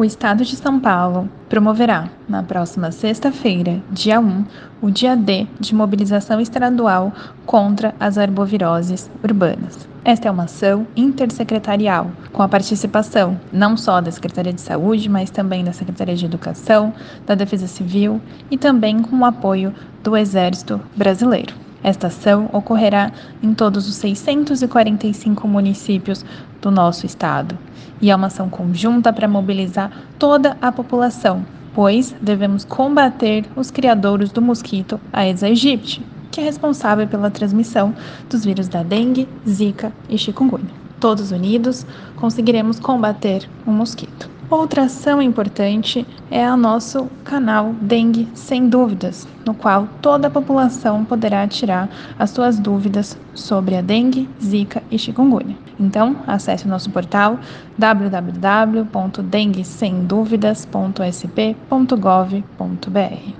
O Estado de São Paulo promoverá, na próxima sexta-feira, dia 1, o dia D de mobilização estadual contra as arboviroses urbanas. Esta é uma ação intersecretarial, com a participação não só da Secretaria de Saúde, mas também da Secretaria de Educação, da Defesa Civil e também com o apoio do Exército Brasileiro. Esta ação ocorrerá em todos os 645 municípios do nosso estado e é uma ação conjunta para mobilizar toda a população, pois devemos combater os criadores do mosquito Aedes aegypti, que é responsável pela transmissão dos vírus da dengue, zika e chikungunya. Todos unidos, conseguiremos combater o mosquito. Outra ação importante é o nosso canal Dengue Sem Dúvidas, no qual toda a população poderá tirar as suas dúvidas sobre a dengue, zika e chikungunya. Então, acesse o nosso portal www.denguesemduvidas.sp.gov.br.